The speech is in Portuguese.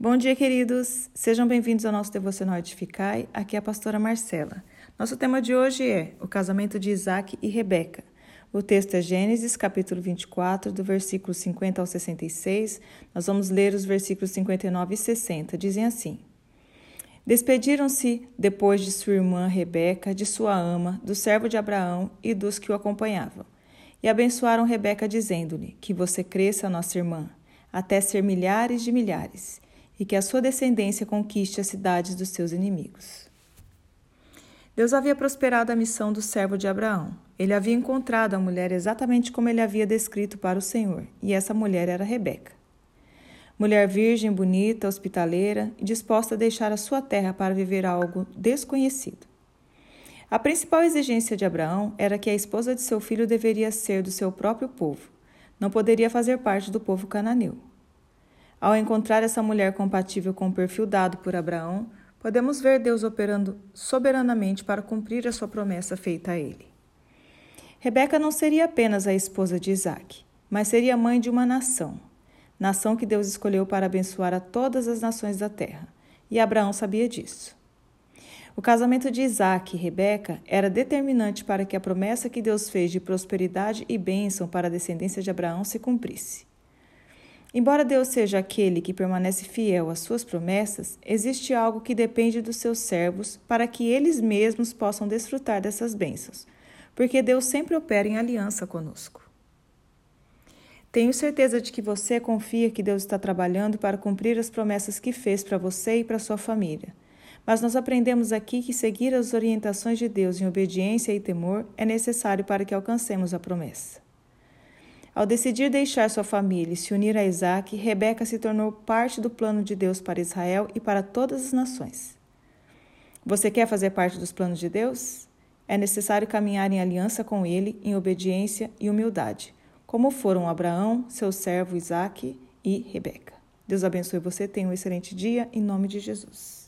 Bom dia, queridos. Sejam bem-vindos ao nosso devocional Edificai. Aqui é a pastora Marcela. Nosso tema de hoje é o casamento de Isaac e Rebeca. O texto é Gênesis, capítulo 24, do versículo 50 ao 66. Nós vamos ler os versículos 59 e 60. Dizem assim: Despediram-se depois de sua irmã Rebeca, de sua ama, do servo de Abraão e dos que o acompanhavam. E abençoaram Rebeca, dizendo-lhe: Que você cresça, nossa irmã, até ser milhares de milhares e que a sua descendência conquiste as cidades dos seus inimigos. Deus havia prosperado a missão do servo de Abraão. Ele havia encontrado a mulher exatamente como ele havia descrito para o Senhor, e essa mulher era Rebeca. Mulher virgem, bonita, hospitaleira e disposta a deixar a sua terra para viver algo desconhecido. A principal exigência de Abraão era que a esposa de seu filho deveria ser do seu próprio povo, não poderia fazer parte do povo cananeu. Ao encontrar essa mulher compatível com o perfil dado por Abraão, podemos ver Deus operando soberanamente para cumprir a sua promessa feita a ele. Rebeca não seria apenas a esposa de Isaac, mas seria mãe de uma nação, nação que Deus escolheu para abençoar a todas as nações da terra, e Abraão sabia disso. O casamento de Isaac e Rebeca era determinante para que a promessa que Deus fez de prosperidade e bênção para a descendência de Abraão se cumprisse. Embora Deus seja aquele que permanece fiel às suas promessas, existe algo que depende dos seus servos para que eles mesmos possam desfrutar dessas bênçãos, porque Deus sempre opera em aliança conosco. Tenho certeza de que você confia que Deus está trabalhando para cumprir as promessas que fez para você e para sua família. Mas nós aprendemos aqui que seguir as orientações de Deus em obediência e temor é necessário para que alcancemos a promessa. Ao decidir deixar sua família e se unir a Isaac, Rebeca se tornou parte do plano de Deus para Israel e para todas as nações. Você quer fazer parte dos planos de Deus? É necessário caminhar em aliança com ele, em obediência e humildade, como foram Abraão, seu servo Isaac e Rebeca. Deus abençoe você, tenha um excelente dia, em nome de Jesus.